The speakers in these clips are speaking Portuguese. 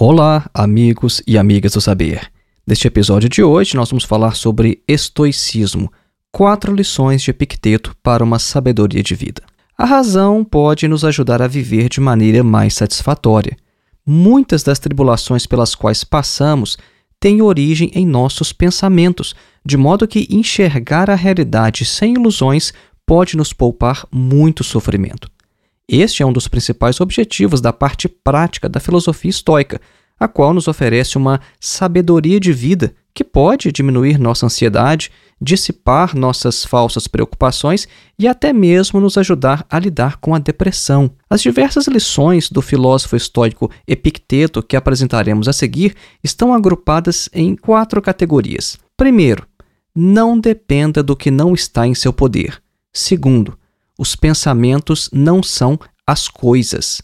Olá, amigos e amigas do saber. Neste episódio de hoje, nós vamos falar sobre estoicismo, quatro lições de Epicteto para uma sabedoria de vida. A razão pode nos ajudar a viver de maneira mais satisfatória. Muitas das tribulações pelas quais passamos têm origem em nossos pensamentos, de modo que enxergar a realidade sem ilusões pode nos poupar muito sofrimento. Este é um dos principais objetivos da parte prática da filosofia estoica, a qual nos oferece uma sabedoria de vida que pode diminuir nossa ansiedade, dissipar nossas falsas preocupações e até mesmo nos ajudar a lidar com a depressão. As diversas lições do filósofo estoico Epicteto que apresentaremos a seguir estão agrupadas em quatro categorias. Primeiro, não dependa do que não está em seu poder. Segundo, os pensamentos não são as coisas.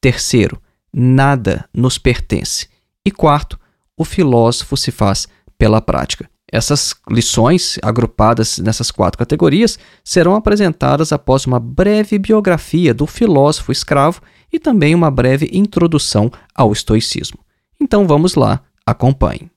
Terceiro, nada nos pertence. E quarto, o filósofo se faz pela prática. Essas lições, agrupadas nessas quatro categorias, serão apresentadas após uma breve biografia do filósofo escravo e também uma breve introdução ao estoicismo. Então vamos lá, acompanhe.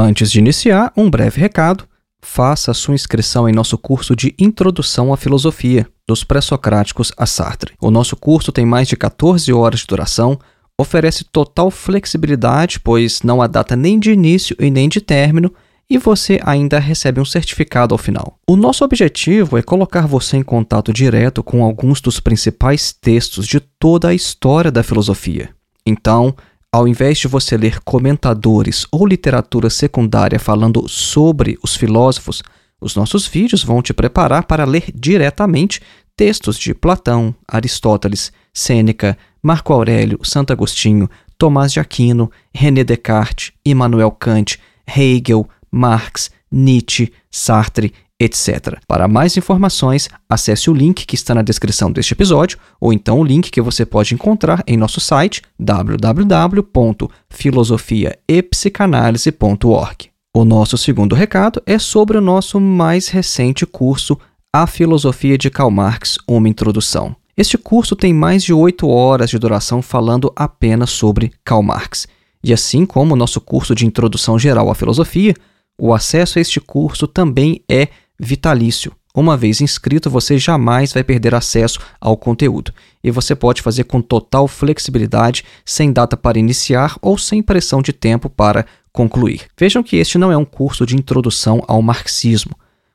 Antes de iniciar, um breve recado. Faça sua inscrição em nosso curso de Introdução à Filosofia, dos Pré-Socráticos a Sartre. O nosso curso tem mais de 14 horas de duração, oferece total flexibilidade, pois não há data nem de início e nem de término, e você ainda recebe um certificado ao final. O nosso objetivo é colocar você em contato direto com alguns dos principais textos de toda a história da filosofia. Então, ao invés de você ler comentadores ou literatura secundária falando sobre os filósofos, os nossos vídeos vão te preparar para ler diretamente textos de Platão, Aristóteles, Sêneca, Marco Aurélio, Santo Agostinho, Tomás de Aquino, René Descartes, Immanuel Kant, Hegel, Marx, Nietzsche, Sartre, etc. Para mais informações, acesse o link que está na descrição deste episódio ou então o link que você pode encontrar em nosso site www.filosofiaepsicanalise.org. O nosso segundo recado é sobre o nosso mais recente curso A Filosofia de Karl Marx, uma introdução. Este curso tem mais de oito horas de duração falando apenas sobre Karl Marx. E assim como o nosso curso de Introdução Geral à Filosofia, o acesso a este curso também é vitalício. Uma vez inscrito, você jamais vai perder acesso ao conteúdo e você pode fazer com total flexibilidade, sem data para iniciar ou sem pressão de tempo para concluir. Vejam que este não é um curso de introdução ao marxismo.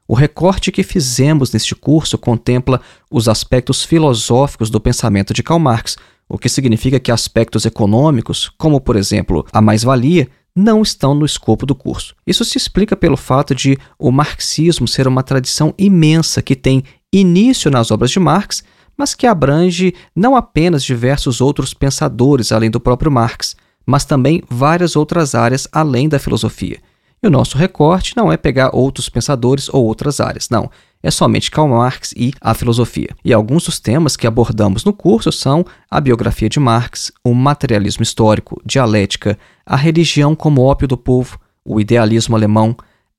O recorte que fizemos neste curso contempla os aspectos filosóficos do pensamento de Karl Marx, o que significa que aspectos econômicos, como por exemplo a mais-valia, não estão no escopo do curso. Isso se explica pelo fato de o marxismo ser uma tradição imensa que tem início nas obras de Marx, mas que abrange não apenas diversos outros pensadores além do próprio Marx, mas também várias outras áreas além da filosofia. E o nosso recorte não é pegar outros pensadores ou outras áreas, não é somente Karl Marx e a filosofia. E alguns dos temas que abordamos no curso são a biografia de Marx, o materialismo histórico, dialética, a religião como ópio do povo, o idealismo alemão,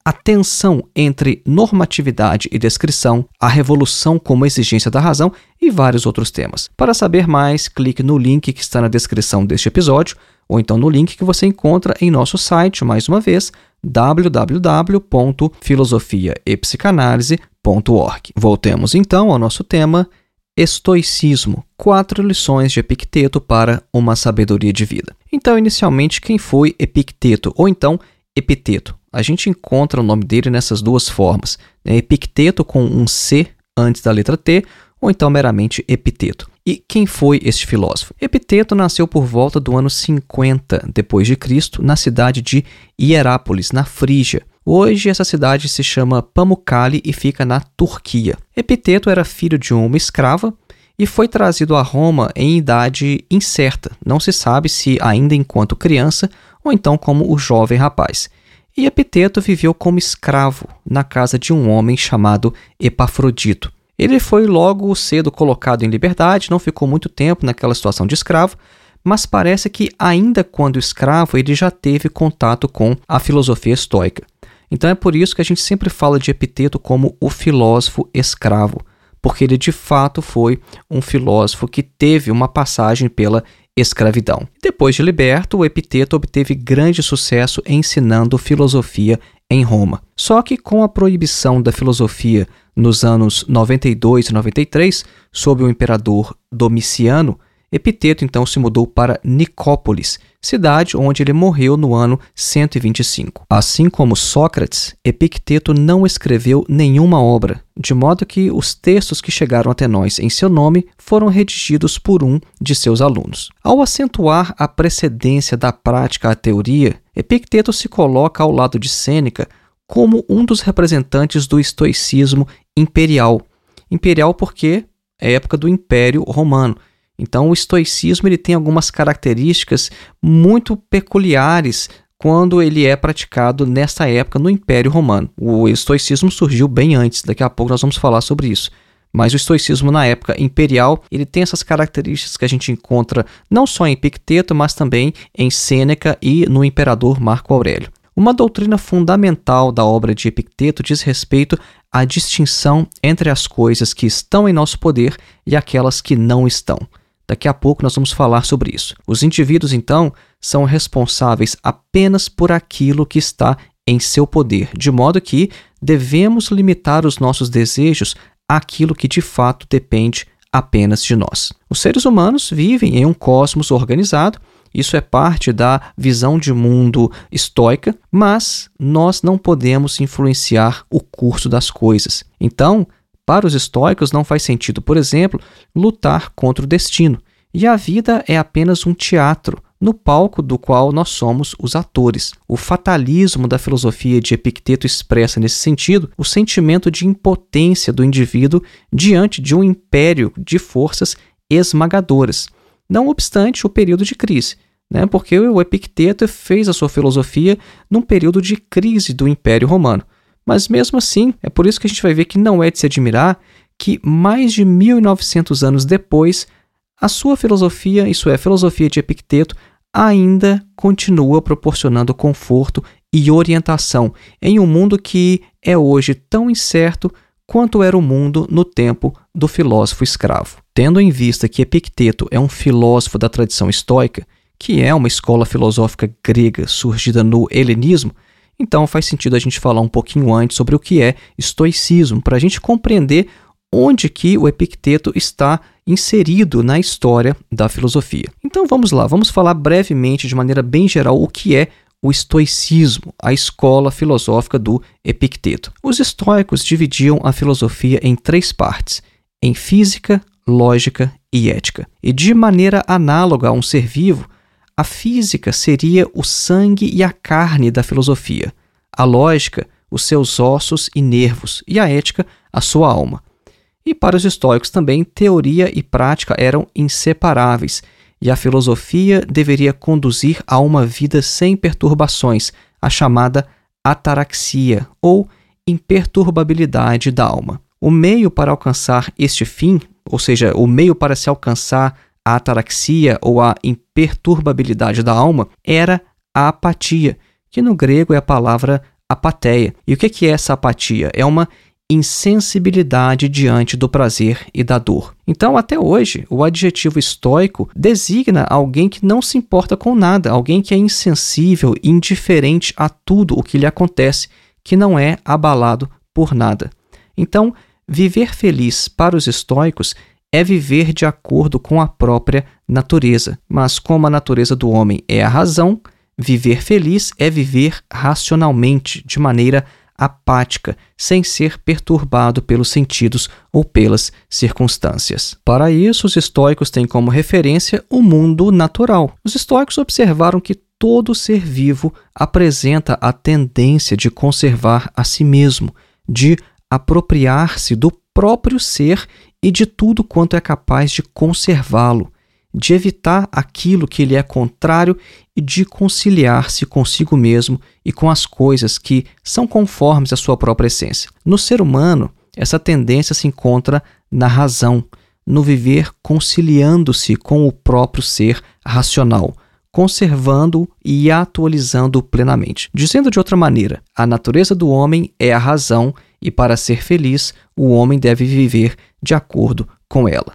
a tensão entre normatividade e descrição, a revolução como exigência da razão e vários outros temas. Para saber mais, clique no link que está na descrição deste episódio ou então no link que você encontra em nosso site, mais uma vez, www.filosofiaepsicanalise.org. Voltemos então ao nosso tema Estoicismo, quatro lições de Epicteto para uma sabedoria de vida. Então, inicialmente, quem foi Epicteto ou então Epiteto? A gente encontra o nome dele nessas duas formas: né? Epicteto com um C antes da letra T, ou então meramente Epiteto. E quem foi este filósofo? Epiteto nasceu por volta do ano 50 depois de Cristo na cidade de Hierápolis, na Frígia. Hoje essa cidade se chama Pamukkale e fica na Turquia. Epiteto era filho de uma escrava e foi trazido a Roma em idade incerta. Não se sabe se ainda enquanto criança ou então como o jovem rapaz. E Epiteto viveu como escravo na casa de um homem chamado Epafrodito. Ele foi logo cedo colocado em liberdade, não ficou muito tempo naquela situação de escravo, mas parece que ainda quando escravo ele já teve contato com a filosofia estoica. Então é por isso que a gente sempre fala de Epiteto como o filósofo escravo, porque ele de fato foi um filósofo que teve uma passagem pela escravidão. Depois de liberto, o Epiteto obteve grande sucesso ensinando filosofia em Roma. Só que com a proibição da filosofia nos anos 92 e 93, sob o imperador Domiciano, Epiteto então se mudou para Nicópolis, cidade onde ele morreu no ano 125. Assim como Sócrates, Epicteto não escreveu nenhuma obra, de modo que os textos que chegaram até nós em seu nome foram redigidos por um de seus alunos. Ao acentuar a precedência da prática à teoria, Epicteto se coloca ao lado de Sêneca como um dos representantes do estoicismo imperial. Imperial porque é época do Império Romano. Então, o estoicismo ele tem algumas características muito peculiares quando ele é praticado nessa época no Império Romano. O estoicismo surgiu bem antes, daqui a pouco nós vamos falar sobre isso. Mas o estoicismo na época imperial, ele tem essas características que a gente encontra não só em Epicteto, mas também em Sêneca e no imperador Marco Aurélio. Uma doutrina fundamental da obra de Epicteto diz respeito à distinção entre as coisas que estão em nosso poder e aquelas que não estão. Daqui a pouco nós vamos falar sobre isso. Os indivíduos, então, são responsáveis apenas por aquilo que está em seu poder, de modo que devemos limitar os nossos desejos àquilo que de fato depende apenas de nós. Os seres humanos vivem em um cosmos organizado, isso é parte da visão de mundo estoica, mas nós não podemos influenciar o curso das coisas. Então, para os estoicos, não faz sentido, por exemplo, lutar contra o destino. E a vida é apenas um teatro, no palco do qual nós somos os atores. O fatalismo da filosofia de Epicteto expressa nesse sentido o sentimento de impotência do indivíduo diante de um império de forças esmagadoras. Não obstante o período de crise, né? porque o Epicteto fez a sua filosofia num período de crise do Império Romano. Mas mesmo assim, é por isso que a gente vai ver que não é de se admirar que mais de 1900 anos depois, a sua filosofia, isso é, a filosofia de Epicteto, ainda continua proporcionando conforto e orientação em um mundo que é hoje tão incerto quanto era o mundo no tempo do filósofo escravo. Tendo em vista que Epicteto é um filósofo da tradição estoica, que é uma escola filosófica grega surgida no helenismo, então faz sentido a gente falar um pouquinho antes sobre o que é estoicismo, para a gente compreender onde que o Epicteto está inserido na história da filosofia. Então vamos lá, vamos falar brevemente, de maneira bem geral, o que é o estoicismo, a escola filosófica do Epicteto. Os estoicos dividiam a filosofia em três partes: em física, lógica e ética. E de maneira análoga a um ser vivo, a física seria o sangue e a carne da filosofia, a lógica, os seus ossos e nervos, e a ética, a sua alma. E para os estoicos também, teoria e prática eram inseparáveis, e a filosofia deveria conduzir a uma vida sem perturbações, a chamada ataraxia, ou imperturbabilidade da alma. O meio para alcançar este fim, ou seja, o meio para se alcançar a ataraxia ou a imperturbabilidade da alma era a apatia, que no grego é a palavra apateia. E o que é essa apatia? É uma insensibilidade diante do prazer e da dor. Então, até hoje, o adjetivo estoico designa alguém que não se importa com nada, alguém que é insensível, indiferente a tudo o que lhe acontece, que não é abalado por nada. Então, viver feliz para os estoicos é viver de acordo com a própria natureza. Mas como a natureza do homem é a razão, viver feliz é viver racionalmente, de maneira apática, sem ser perturbado pelos sentidos ou pelas circunstâncias. Para isso, os estoicos têm como referência o mundo natural. Os estoicos observaram que todo ser vivo apresenta a tendência de conservar a si mesmo, de apropriar-se do próprio ser e de tudo quanto é capaz de conservá-lo, de evitar aquilo que lhe é contrário e de conciliar-se consigo mesmo e com as coisas que são conformes à sua própria essência. No ser humano, essa tendência se encontra na razão, no viver conciliando-se com o próprio ser racional, conservando e atualizando plenamente. Dizendo de outra maneira, a natureza do homem é a razão e para ser feliz, o homem deve viver de acordo com ela.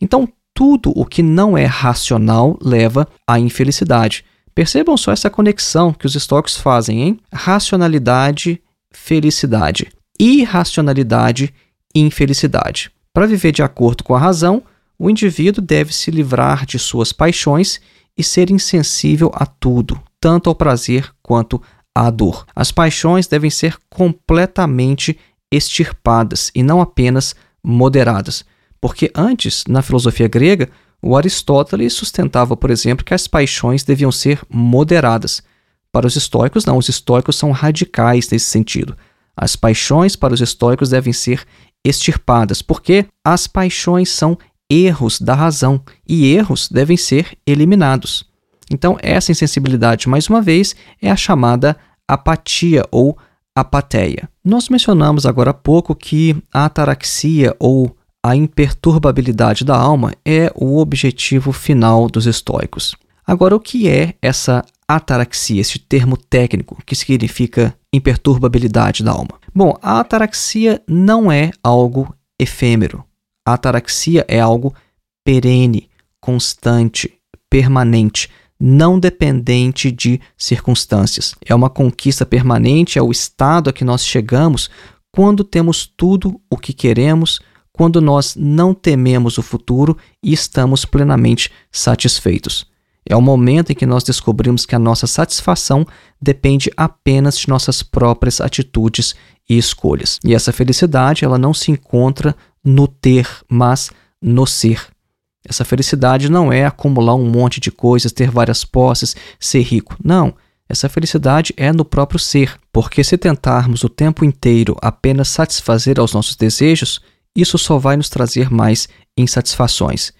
Então, tudo o que não é racional leva à infelicidade. Percebam só essa conexão que os estoques fazem, hein? Racionalidade, felicidade. Irracionalidade, infelicidade. Para viver de acordo com a razão, o indivíduo deve se livrar de suas paixões e ser insensível a tudo, tanto ao prazer quanto à dor. As paixões devem ser completamente extirpadas e não apenas moderadas. Porque antes, na filosofia grega, o Aristóteles sustentava, por exemplo, que as paixões deviam ser moderadas. Para os estoicos, não, os estoicos são radicais nesse sentido. As paixões para os estoicos devem ser extirpadas, porque as paixões são erros da razão e erros devem ser eliminados. Então, essa insensibilidade, mais uma vez, é a chamada apatia ou apateia. Nós mencionamos agora há pouco que a ataraxia ou a imperturbabilidade da alma é o objetivo final dos estoicos. Agora, o que é essa ataraxia, esse termo técnico que significa imperturbabilidade da alma? Bom, a ataraxia não é algo efêmero. A ataraxia é algo perene, constante, permanente, não dependente de circunstâncias. É uma conquista permanente, é o estado a que nós chegamos quando temos tudo o que queremos quando nós não tememos o futuro e estamos plenamente satisfeitos. É o momento em que nós descobrimos que a nossa satisfação depende apenas de nossas próprias atitudes e escolhas. E essa felicidade, ela não se encontra no ter, mas no ser. Essa felicidade não é acumular um monte de coisas, ter várias posses, ser rico. Não. Essa felicidade é no próprio ser, porque se tentarmos o tempo inteiro apenas satisfazer aos nossos desejos, isso só vai nos trazer mais insatisfações.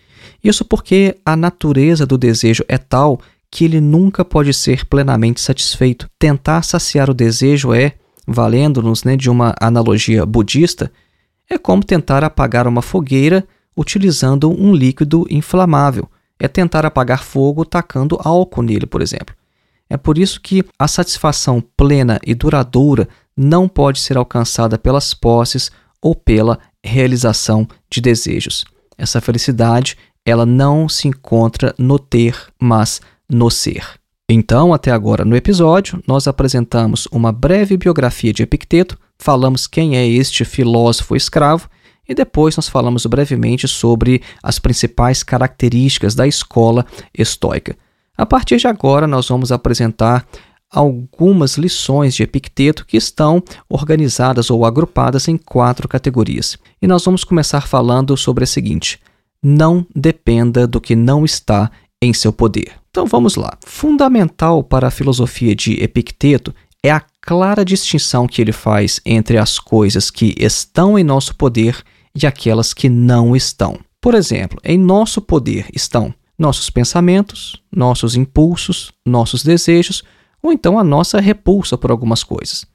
Isso porque a natureza do desejo é tal que ele nunca pode ser plenamente satisfeito. Tentar saciar o desejo é, valendo-nos né, de uma analogia budista, é como tentar apagar uma fogueira utilizando um líquido inflamável. É tentar apagar fogo tacando álcool nele, por exemplo. É por isso que a satisfação plena e duradoura não pode ser alcançada pelas posses ou pela realização de desejos. Essa felicidade, ela não se encontra no ter, mas no ser. Então, até agora no episódio, nós apresentamos uma breve biografia de Epicteto, falamos quem é este filósofo escravo e depois nós falamos brevemente sobre as principais características da escola estoica. A partir de agora, nós vamos apresentar algumas lições de Epicteto que estão organizadas ou agrupadas em quatro categorias. E nós vamos começar falando sobre a seguinte: não dependa do que não está em seu poder. Então vamos lá. Fundamental para a filosofia de Epicteto é a clara distinção que ele faz entre as coisas que estão em nosso poder e aquelas que não estão. Por exemplo, em nosso poder estão nossos pensamentos, nossos impulsos, nossos desejos, ou então a nossa repulsa por algumas coisas.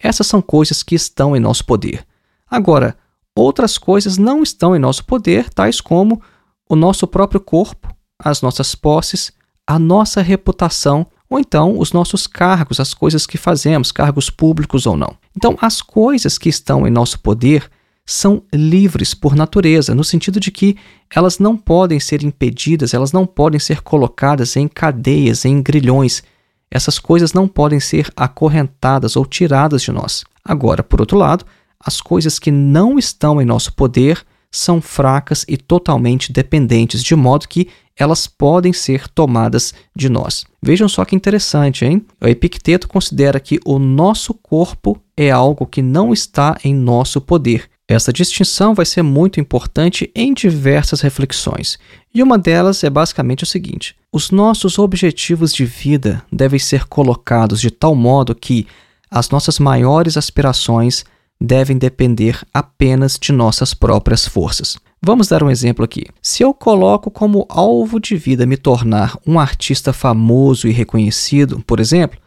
Essas são coisas que estão em nosso poder. Agora, outras coisas não estão em nosso poder, tais como o nosso próprio corpo, as nossas posses, a nossa reputação, ou então os nossos cargos, as coisas que fazemos, cargos públicos ou não. Então, as coisas que estão em nosso poder são livres por natureza, no sentido de que elas não podem ser impedidas, elas não podem ser colocadas em cadeias, em grilhões essas coisas não podem ser acorrentadas ou tiradas de nós. Agora, por outro lado, as coisas que não estão em nosso poder são fracas e totalmente dependentes, de modo que elas podem ser tomadas de nós. Vejam só que interessante, hein? O Epicteto considera que o nosso corpo é algo que não está em nosso poder. Essa distinção vai ser muito importante em diversas reflexões, e uma delas é basicamente o seguinte: os nossos objetivos de vida devem ser colocados de tal modo que as nossas maiores aspirações devem depender apenas de nossas próprias forças. Vamos dar um exemplo aqui. Se eu coloco como alvo de vida me tornar um artista famoso e reconhecido, por exemplo,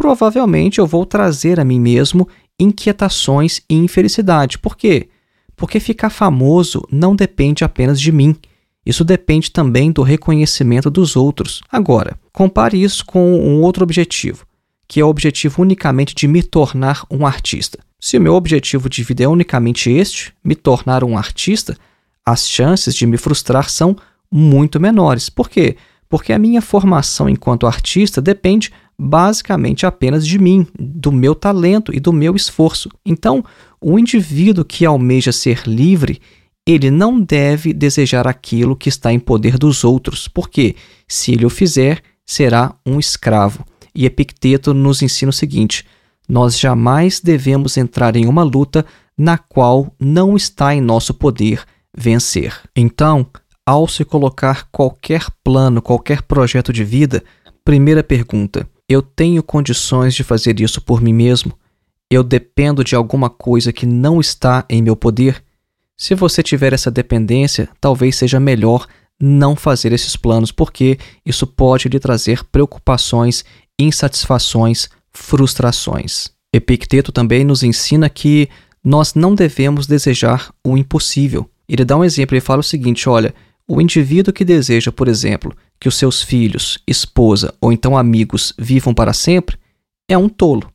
provavelmente eu vou trazer a mim mesmo inquietações e infelicidade. Por quê? Porque ficar famoso não depende apenas de mim. Isso depende também do reconhecimento dos outros. Agora, compare isso com um outro objetivo, que é o objetivo unicamente de me tornar um artista. Se o meu objetivo de vida é unicamente este, me tornar um artista, as chances de me frustrar são muito menores. Por quê? Porque a minha formação enquanto artista depende basicamente apenas de mim, do meu talento e do meu esforço. Então, o indivíduo que almeja ser livre, ele não deve desejar aquilo que está em poder dos outros, porque se ele o fizer, será um escravo. E Epicteto nos ensina o seguinte: nós jamais devemos entrar em uma luta na qual não está em nosso poder vencer. Então, ao se colocar qualquer plano, qualquer projeto de vida, primeira pergunta: eu tenho condições de fazer isso por mim mesmo? Eu dependo de alguma coisa que não está em meu poder? Se você tiver essa dependência, talvez seja melhor não fazer esses planos, porque isso pode lhe trazer preocupações, insatisfações, frustrações. Epicteto também nos ensina que nós não devemos desejar o impossível. Ele dá um exemplo, ele fala o seguinte: olha, o indivíduo que deseja, por exemplo, que os seus filhos, esposa ou então amigos vivam para sempre, é um tolo,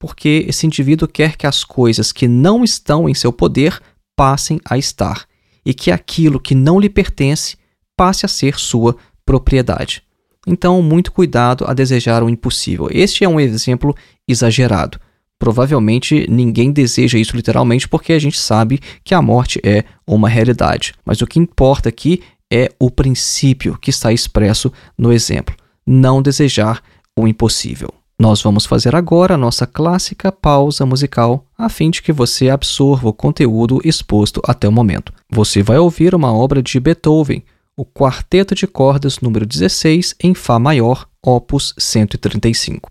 porque esse indivíduo quer que as coisas que não estão em seu poder passem a estar e que aquilo que não lhe pertence passe a ser sua propriedade. Então, muito cuidado a desejar o impossível. Este é um exemplo exagerado. Provavelmente ninguém deseja isso literalmente porque a gente sabe que a morte é uma realidade. Mas o que importa aqui é o princípio que está expresso no exemplo: não desejar o impossível. Nós vamos fazer agora a nossa clássica pausa musical a fim de que você absorva o conteúdo exposto até o momento. Você vai ouvir uma obra de Beethoven o Quarteto de Cordas número 16 em Fá maior, opus 135.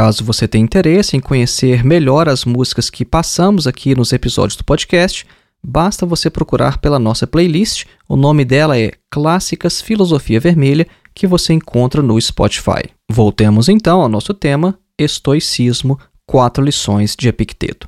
Caso você tenha interesse em conhecer melhor as músicas que passamos aqui nos episódios do podcast, basta você procurar pela nossa playlist. O nome dela é Clássicas Filosofia Vermelha, que você encontra no Spotify. Voltemos então ao nosso tema: Estoicismo, quatro lições de Epicteto.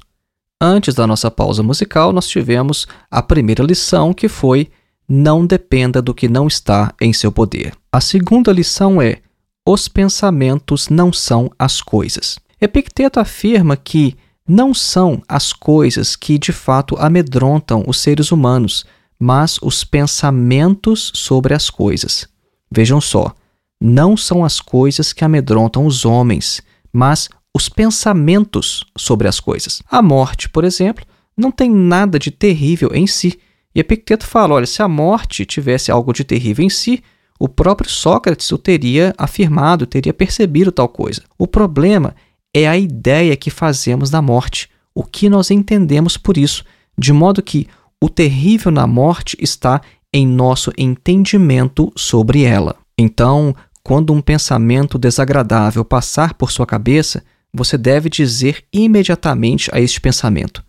Antes da nossa pausa musical, nós tivemos a primeira lição, que foi Não dependa do que não está em seu poder. A segunda lição é os pensamentos não são as coisas. Epicteto afirma que não são as coisas que de fato amedrontam os seres humanos, mas os pensamentos sobre as coisas. Vejam só, não são as coisas que amedrontam os homens, mas os pensamentos sobre as coisas. A morte, por exemplo, não tem nada de terrível em si. E Epicteto fala: olha, se a morte tivesse algo de terrível em si, o próprio Sócrates o teria afirmado, teria percebido tal coisa. O problema é a ideia que fazemos da morte, o que nós entendemos por isso, de modo que o terrível na morte está em nosso entendimento sobre ela. Então, quando um pensamento desagradável passar por sua cabeça, você deve dizer imediatamente a este pensamento: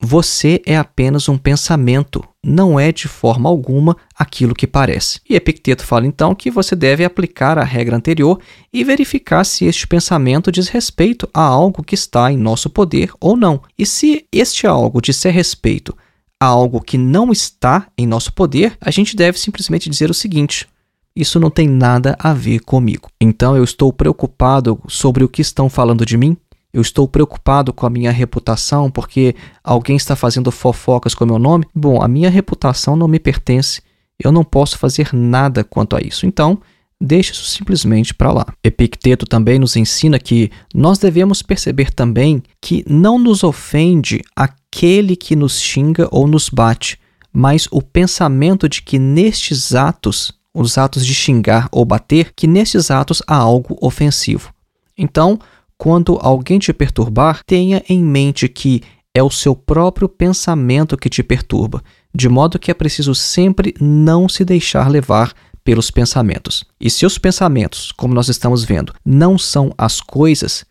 você é apenas um pensamento, não é de forma alguma aquilo que parece. E Epicteto fala então que você deve aplicar a regra anterior e verificar se este pensamento diz respeito a algo que está em nosso poder ou não. E se este algo disser respeito a algo que não está em nosso poder, a gente deve simplesmente dizer o seguinte: isso não tem nada a ver comigo. Então eu estou preocupado sobre o que estão falando de mim? Eu estou preocupado com a minha reputação porque alguém está fazendo fofocas com o meu nome? Bom, a minha reputação não me pertence. Eu não posso fazer nada quanto a isso. Então, deixe isso simplesmente para lá. Epicteto também nos ensina que nós devemos perceber também que não nos ofende aquele que nos xinga ou nos bate, mas o pensamento de que nestes atos, os atos de xingar ou bater, que nestes atos há algo ofensivo. Então, quando alguém te perturbar, tenha em mente que é o seu próprio pensamento que te perturba, de modo que é preciso sempre não se deixar levar pelos pensamentos. E se os pensamentos, como nós estamos vendo, não são as coisas,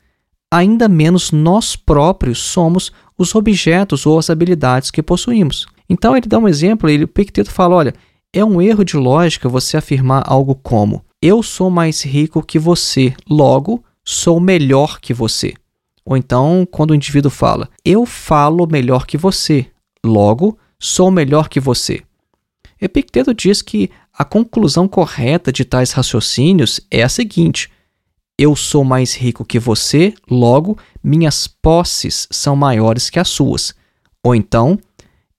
ainda menos nós próprios somos os objetos ou as habilidades que possuímos. Então ele dá um exemplo, ele, o Picteto fala, olha, é um erro de lógica você afirmar algo como eu sou mais rico que você, logo sou melhor que você. Ou então, quando o indivíduo fala eu falo melhor que você, logo sou melhor que você. Epicteto diz que a conclusão correta de tais raciocínios é a seguinte: eu sou mais rico que você, logo minhas posses são maiores que as suas. Ou então,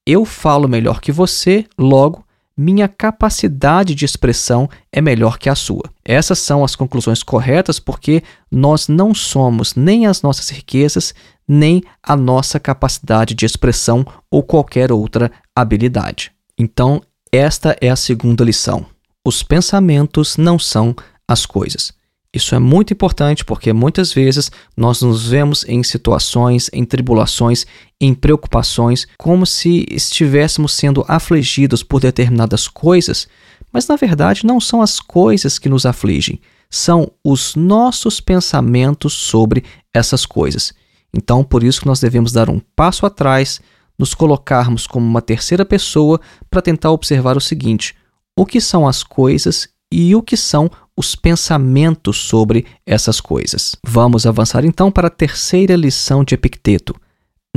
eu falo melhor que você, logo minha capacidade de expressão é melhor que a sua. Essas são as conclusões corretas porque nós não somos nem as nossas riquezas, nem a nossa capacidade de expressão ou qualquer outra habilidade. Então, esta é a segunda lição. Os pensamentos não são as coisas. Isso é muito importante porque muitas vezes nós nos vemos em situações, em tribulações, em preocupações, como se estivéssemos sendo afligidos por determinadas coisas, mas na verdade não são as coisas que nos afligem, são os nossos pensamentos sobre essas coisas. Então, por isso que nós devemos dar um passo atrás, nos colocarmos como uma terceira pessoa para tentar observar o seguinte: o que são as coisas e o que são os pensamentos sobre essas coisas. Vamos avançar então para a terceira lição de Epicteto: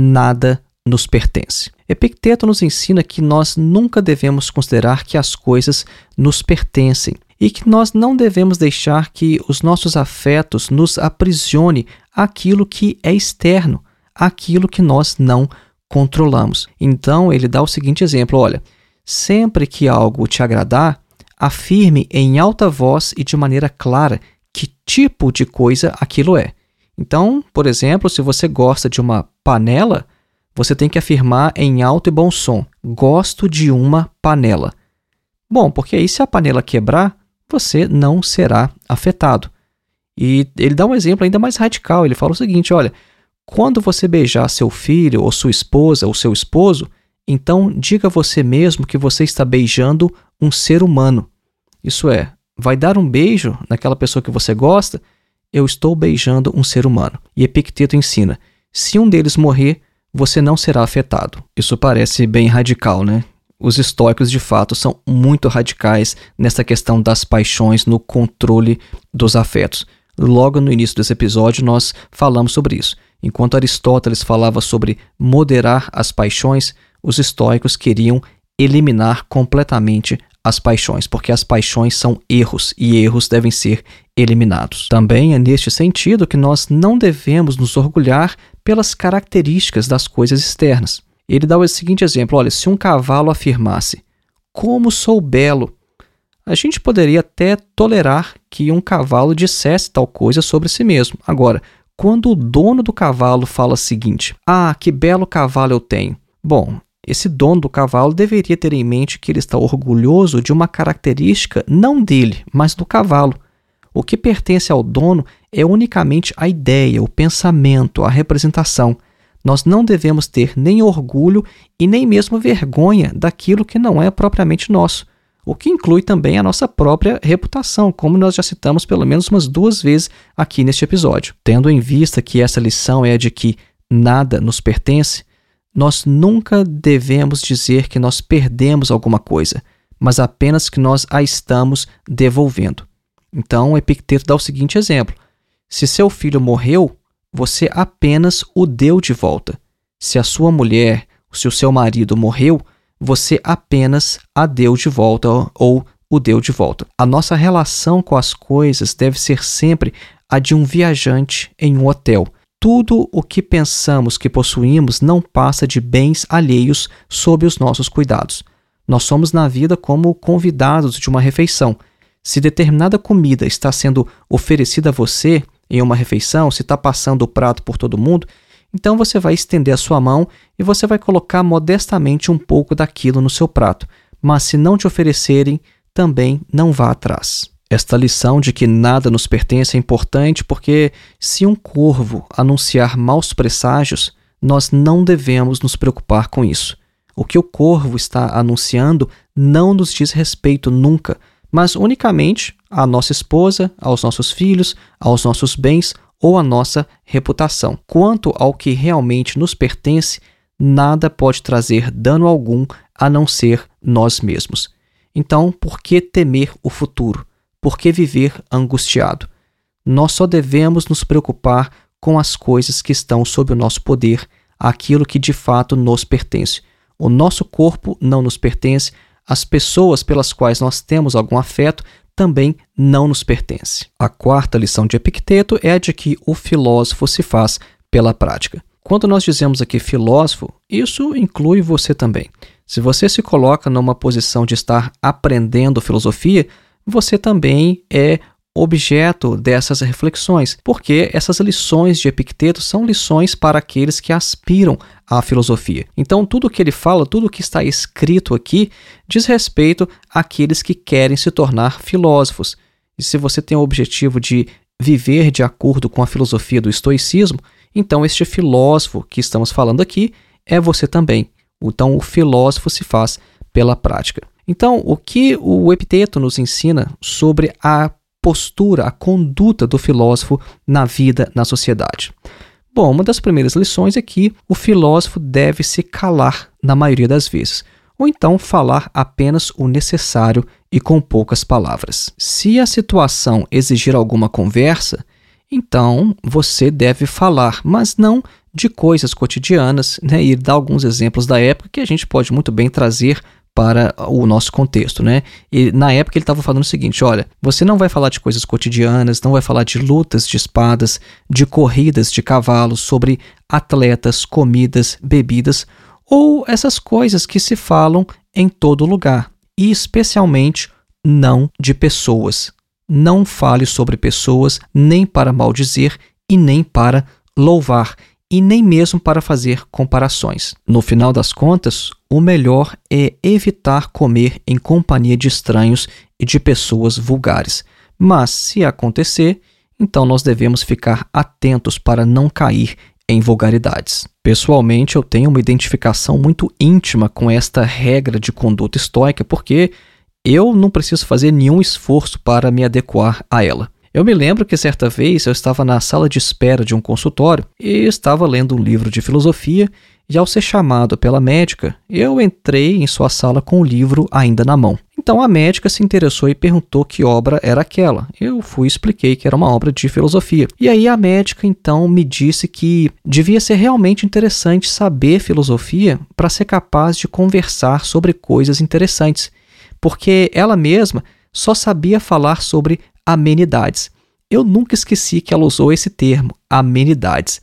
nada nos pertence. Epicteto nos ensina que nós nunca devemos considerar que as coisas nos pertencem e que nós não devemos deixar que os nossos afetos nos aprisione aquilo que é externo, aquilo que nós não controlamos. Então ele dá o seguinte exemplo: olha, sempre que algo te agradar, afirme em alta voz e de maneira clara que tipo de coisa aquilo é. Então, por exemplo, se você gosta de uma panela, você tem que afirmar em alto e bom som: gosto de uma panela. Bom, porque aí se a panela quebrar, você não será afetado. E ele dá um exemplo ainda mais radical. Ele fala o seguinte: olha, quando você beijar seu filho, ou sua esposa, ou seu esposo, então diga você mesmo que você está beijando um ser humano. Isso é, vai dar um beijo naquela pessoa que você gosta, eu estou beijando um ser humano. E Epicteto ensina: se um deles morrer, você não será afetado. Isso parece bem radical, né? Os estoicos, de fato, são muito radicais nessa questão das paixões, no controle dos afetos. Logo no início desse episódio, nós falamos sobre isso. Enquanto Aristóteles falava sobre moderar as paixões, os estoicos queriam eliminar completamente as paixões, porque as paixões são erros e erros devem ser eliminados. Também é neste sentido que nós não devemos nos orgulhar pelas características das coisas externas. Ele dá o seguinte exemplo: olha, se um cavalo afirmasse, como sou belo, a gente poderia até tolerar que um cavalo dissesse tal coisa sobre si mesmo. Agora, quando o dono do cavalo fala o seguinte: Ah, que belo cavalo eu tenho. Bom, esse dono do cavalo deveria ter em mente que ele está orgulhoso de uma característica não dele, mas do cavalo. O que pertence ao dono é unicamente a ideia, o pensamento, a representação. Nós não devemos ter nem orgulho e nem mesmo vergonha daquilo que não é propriamente nosso, o que inclui também a nossa própria reputação, como nós já citamos pelo menos umas duas vezes aqui neste episódio. Tendo em vista que essa lição é a de que nada nos pertence, nós nunca devemos dizer que nós perdemos alguma coisa, mas apenas que nós a estamos devolvendo. Então, Epicteto dá o seguinte exemplo: se seu filho morreu, você apenas o deu de volta. Se a sua mulher, se o seu marido morreu, você apenas a deu de volta ou o deu de volta. A nossa relação com as coisas deve ser sempre a de um viajante em um hotel tudo o que pensamos que possuímos não passa de bens alheios sob os nossos cuidados. Nós somos na vida como convidados de uma refeição. Se determinada comida está sendo oferecida a você em uma refeição, se está passando o prato por todo mundo, Então você vai estender a sua mão e você vai colocar modestamente um pouco daquilo no seu prato. Mas se não te oferecerem, também não vá atrás. Esta lição de que nada nos pertence é importante porque, se um corvo anunciar maus presságios, nós não devemos nos preocupar com isso. O que o corvo está anunciando não nos diz respeito nunca, mas unicamente à nossa esposa, aos nossos filhos, aos nossos bens ou à nossa reputação. Quanto ao que realmente nos pertence, nada pode trazer dano algum a não ser nós mesmos. Então, por que temer o futuro? Por que viver angustiado? Nós só devemos nos preocupar com as coisas que estão sob o nosso poder, aquilo que de fato nos pertence. O nosso corpo não nos pertence, as pessoas pelas quais nós temos algum afeto também não nos pertence. A quarta lição de Epicteto é a de que o filósofo se faz pela prática. Quando nós dizemos aqui filósofo, isso inclui você também. Se você se coloca numa posição de estar aprendendo filosofia, você também é objeto dessas reflexões, porque essas lições de Epicteto são lições para aqueles que aspiram à filosofia. Então, tudo que ele fala, tudo que está escrito aqui, diz respeito àqueles que querem se tornar filósofos. E se você tem o objetivo de viver de acordo com a filosofia do estoicismo, então este filósofo que estamos falando aqui é você também. Então, o filósofo se faz pela prática. Então, o que o Epiteto nos ensina sobre a postura, a conduta do filósofo na vida, na sociedade? Bom, uma das primeiras lições é que o filósofo deve se calar na maioria das vezes, ou então falar apenas o necessário e com poucas palavras. Se a situação exigir alguma conversa, então você deve falar, mas não de coisas cotidianas, né, e dar alguns exemplos da época que a gente pode muito bem trazer para o nosso contexto, né? E na época ele estava falando o seguinte: olha, você não vai falar de coisas cotidianas, não vai falar de lutas de espadas, de corridas de cavalos, sobre atletas, comidas, bebidas ou essas coisas que se falam em todo lugar, e especialmente não de pessoas. Não fale sobre pessoas nem para maldizer e nem para louvar e nem mesmo para fazer comparações. No final das contas, o melhor é evitar comer em companhia de estranhos e de pessoas vulgares. Mas, se acontecer, então nós devemos ficar atentos para não cair em vulgaridades. Pessoalmente, eu tenho uma identificação muito íntima com esta regra de conduta estoica porque eu não preciso fazer nenhum esforço para me adequar a ela. Eu me lembro que certa vez eu estava na sala de espera de um consultório e estava lendo um livro de filosofia e ao ser chamado pela médica, eu entrei em sua sala com o livro ainda na mão. Então a médica se interessou e perguntou que obra era aquela. Eu fui e expliquei que era uma obra de filosofia. E aí a médica então me disse que devia ser realmente interessante saber filosofia para ser capaz de conversar sobre coisas interessantes, porque ela mesma só sabia falar sobre amenidades. Eu nunca esqueci que ela usou esse termo, amenidades.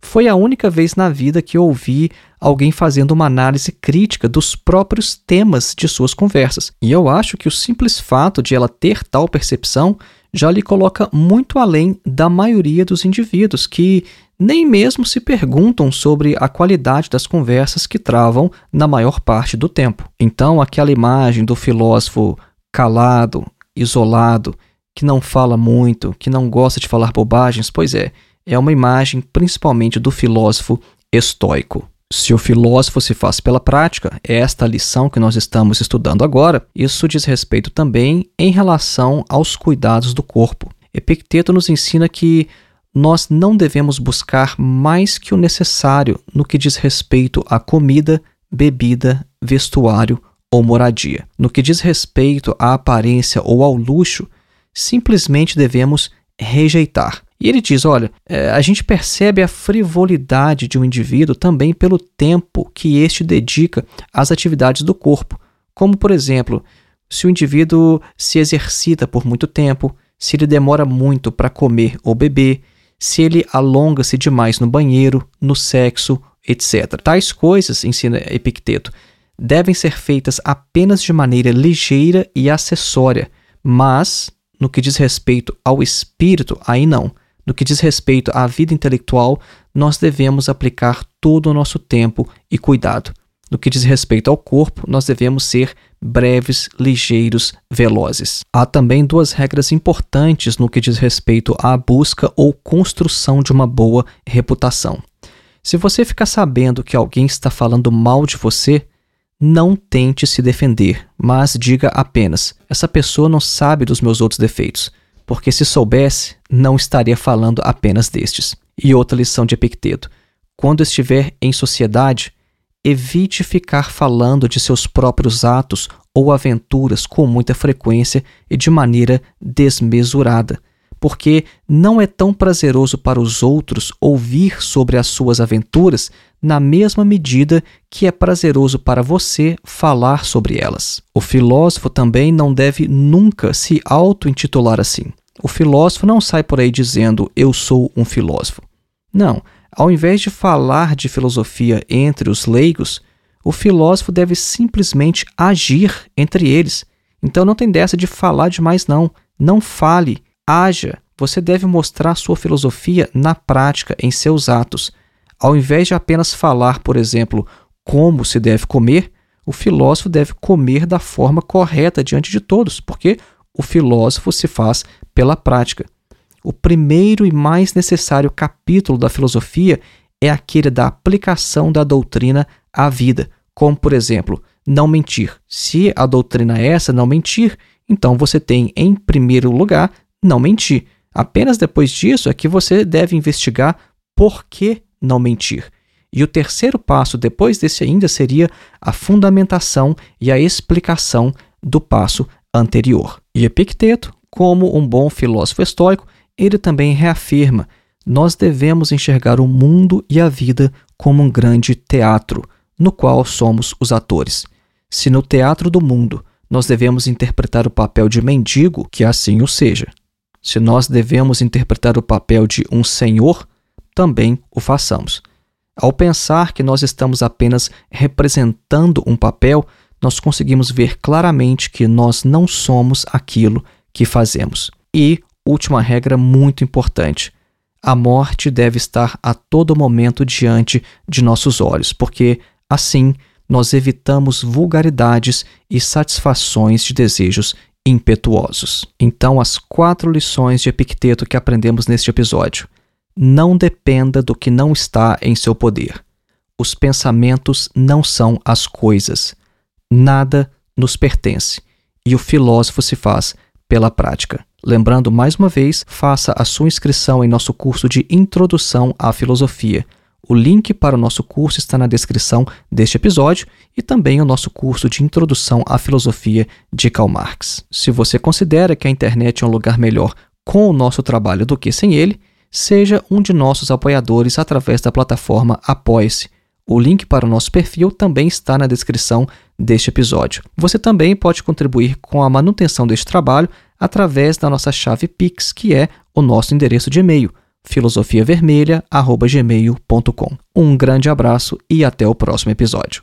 Foi a única vez na vida que eu ouvi alguém fazendo uma análise crítica dos próprios temas de suas conversas. E eu acho que o simples fato de ela ter tal percepção já lhe coloca muito além da maioria dos indivíduos que nem mesmo se perguntam sobre a qualidade das conversas que travam na maior parte do tempo. Então, aquela imagem do filósofo calado, isolado, que não fala muito, que não gosta de falar bobagens, pois é, é uma imagem principalmente do filósofo estoico. Se o filósofo se faz pela prática, é esta lição que nós estamos estudando agora, isso diz respeito também em relação aos cuidados do corpo. Epicteto nos ensina que nós não devemos buscar mais que o necessário no que diz respeito à comida, bebida, vestuário ou moradia. No que diz respeito à aparência ou ao luxo, simplesmente devemos rejeitar. E ele diz: olha, é, a gente percebe a frivolidade de um indivíduo também pelo tempo que este dedica às atividades do corpo. Como, por exemplo, se o indivíduo se exercita por muito tempo, se ele demora muito para comer ou beber, se ele alonga-se demais no banheiro, no sexo, etc. Tais coisas, ensina Epicteto, devem ser feitas apenas de maneira ligeira e acessória, mas no que diz respeito ao espírito, aí não. No que diz respeito à vida intelectual, nós devemos aplicar todo o nosso tempo e cuidado. No que diz respeito ao corpo, nós devemos ser breves, ligeiros, velozes. Há também duas regras importantes no que diz respeito à busca ou construção de uma boa reputação. Se você ficar sabendo que alguém está falando mal de você, não tente se defender, mas diga apenas: essa pessoa não sabe dos meus outros defeitos, porque se soubesse, não estaria falando apenas destes. E outra lição de Epicteto: quando estiver em sociedade, evite ficar falando de seus próprios atos ou aventuras com muita frequência e de maneira desmesurada, porque não é tão prazeroso para os outros ouvir sobre as suas aventuras na mesma medida que é prazeroso para você falar sobre elas. O filósofo também não deve nunca se auto-intitular assim. O filósofo não sai por aí dizendo eu sou um filósofo. Não, ao invés de falar de filosofia entre os leigos, o filósofo deve simplesmente agir entre eles. Então não tem dessa de falar demais não. Não fale, haja. Você deve mostrar sua filosofia na prática, em seus atos. Ao invés de apenas falar, por exemplo, como se deve comer, o filósofo deve comer da forma correta diante de todos, porque o filósofo se faz pela prática. O primeiro e mais necessário capítulo da filosofia é aquele da aplicação da doutrina à vida, como, por exemplo, não mentir. Se a doutrina é essa, não mentir, então você tem, em primeiro lugar, não mentir. Apenas depois disso é que você deve investigar por que não mentir. E o terceiro passo depois desse ainda seria a fundamentação e a explicação do passo anterior. E Epicteto, como um bom filósofo estoico, ele também reafirma: nós devemos enxergar o mundo e a vida como um grande teatro, no qual somos os atores. Se no teatro do mundo nós devemos interpretar o papel de mendigo, que assim o seja. Se nós devemos interpretar o papel de um senhor, também o façamos. Ao pensar que nós estamos apenas representando um papel, nós conseguimos ver claramente que nós não somos aquilo que fazemos. E, última regra muito importante: a morte deve estar a todo momento diante de nossos olhos, porque assim nós evitamos vulgaridades e satisfações de desejos impetuosos. Então, as quatro lições de Epicteto que aprendemos neste episódio não dependa do que não está em seu poder. Os pensamentos não são as coisas. Nada nos pertence. E o filósofo se faz pela prática. Lembrando mais uma vez, faça a sua inscrição em nosso curso de Introdução à Filosofia. O link para o nosso curso está na descrição deste episódio e também o nosso curso de Introdução à Filosofia de Karl Marx. Se você considera que a internet é um lugar melhor com o nosso trabalho do que sem ele, seja um de nossos apoiadores através da plataforma Apoie-se. O link para o nosso perfil também está na descrição deste episódio. Você também pode contribuir com a manutenção deste trabalho através da nossa chave Pix, que é o nosso endereço de e-mail, filosofiavermelha@gmail.com. Um grande abraço e até o próximo episódio.